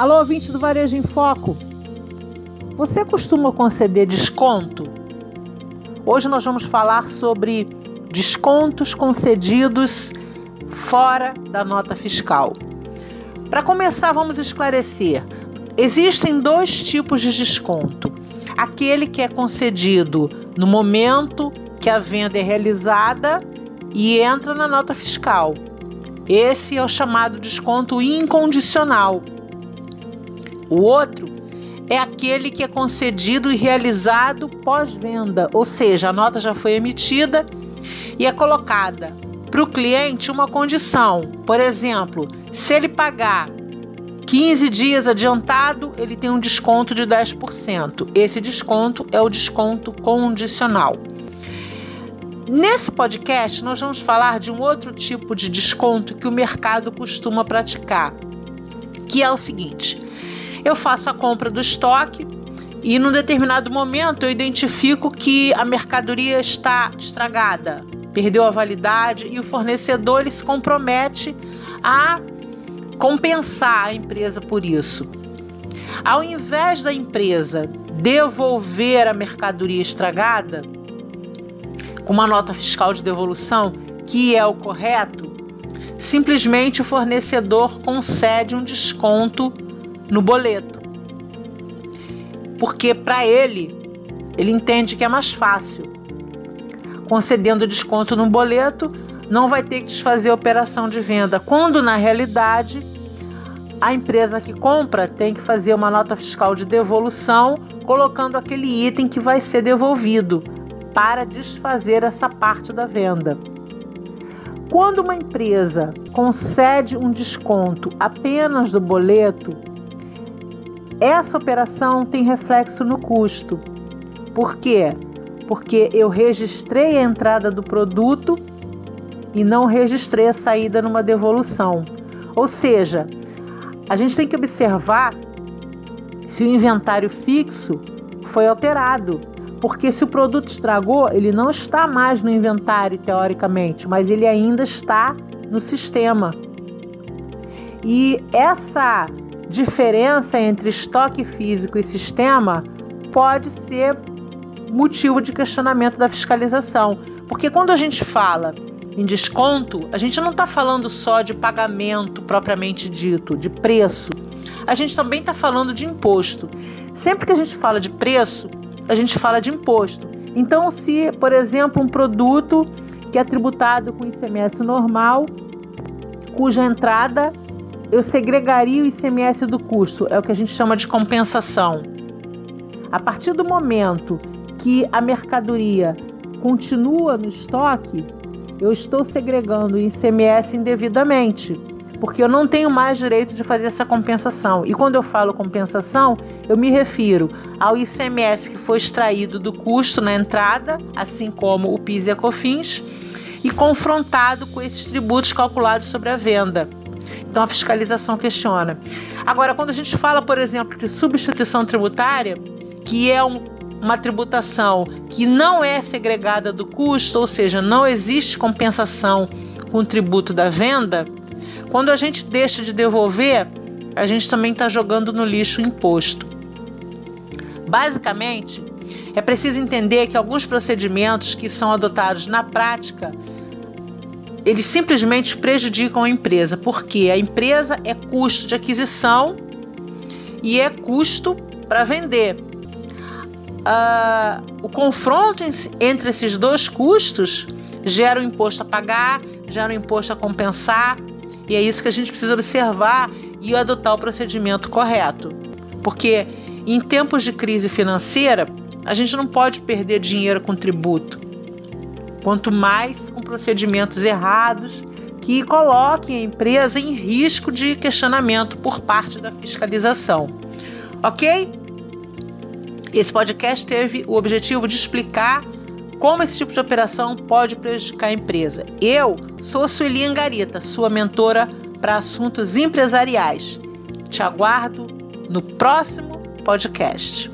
Alô, ouvinte do Varejo em Foco. Você costuma conceder desconto? Hoje nós vamos falar sobre descontos concedidos fora da nota fiscal. Para começar, vamos esclarecer. Existem dois tipos de desconto: aquele que é concedido no momento que a venda é realizada e entra na nota fiscal. Esse é o chamado desconto incondicional. O outro é aquele que é concedido e realizado pós-venda, ou seja, a nota já foi emitida e é colocada para o cliente uma condição. Por exemplo, se ele pagar 15 dias adiantado, ele tem um desconto de 10%. Esse desconto é o desconto condicional. Nesse podcast, nós vamos falar de um outro tipo de desconto que o mercado costuma praticar, que é o seguinte: eu faço a compra do estoque e num determinado momento eu identifico que a mercadoria está estragada, perdeu a validade e o fornecedor ele se compromete a compensar a empresa por isso. Ao invés da empresa devolver a mercadoria estragada com uma nota fiscal de devolução, que é o correto, simplesmente o fornecedor concede um desconto no boleto. Porque para ele, ele entende que é mais fácil. Concedendo desconto no boleto, não vai ter que desfazer a operação de venda, quando na realidade a empresa que compra tem que fazer uma nota fiscal de devolução, colocando aquele item que vai ser devolvido para desfazer essa parte da venda. Quando uma empresa concede um desconto apenas do boleto, essa operação tem reflexo no custo. Por quê? Porque eu registrei a entrada do produto e não registrei a saída numa devolução. Ou seja, a gente tem que observar se o inventário fixo foi alterado. Porque se o produto estragou, ele não está mais no inventário, teoricamente, mas ele ainda está no sistema. E essa diferença entre estoque físico e sistema pode ser motivo de questionamento da fiscalização. Porque quando a gente fala em desconto, a gente não está falando só de pagamento propriamente dito, de preço. A gente também está falando de imposto. Sempre que a gente fala de preço, a gente fala de imposto. Então, se, por exemplo, um produto que é tributado com ICMS normal, cuja entrada eu segregaria o ICMS do custo, é o que a gente chama de compensação. A partir do momento que a mercadoria continua no estoque, eu estou segregando o ICMS indevidamente, porque eu não tenho mais direito de fazer essa compensação. E quando eu falo compensação, eu me refiro ao ICMS que foi extraído do custo na entrada, assim como o PIS e a COFINS, e confrontado com esses tributos calculados sobre a venda. Então a fiscalização questiona. Agora, quando a gente fala, por exemplo, de substituição tributária, que é um, uma tributação que não é segregada do custo, ou seja, não existe compensação com o tributo da venda, quando a gente deixa de devolver, a gente também está jogando no lixo o imposto. Basicamente, é preciso entender que alguns procedimentos que são adotados na prática eles simplesmente prejudicam a empresa, porque a empresa é custo de aquisição e é custo para vender. Uh, o confronto entre esses dois custos gera um imposto a pagar, gera um imposto a compensar, e é isso que a gente precisa observar e adotar o procedimento correto. Porque em tempos de crise financeira, a gente não pode perder dinheiro com tributo quanto mais com procedimentos errados que coloquem a empresa em risco de questionamento por parte da fiscalização. Ok? Esse podcast teve o objetivo de explicar como esse tipo de operação pode prejudicar a empresa. Eu sou Sueli Angarita, sua mentora para assuntos empresariais. Te aguardo no próximo podcast.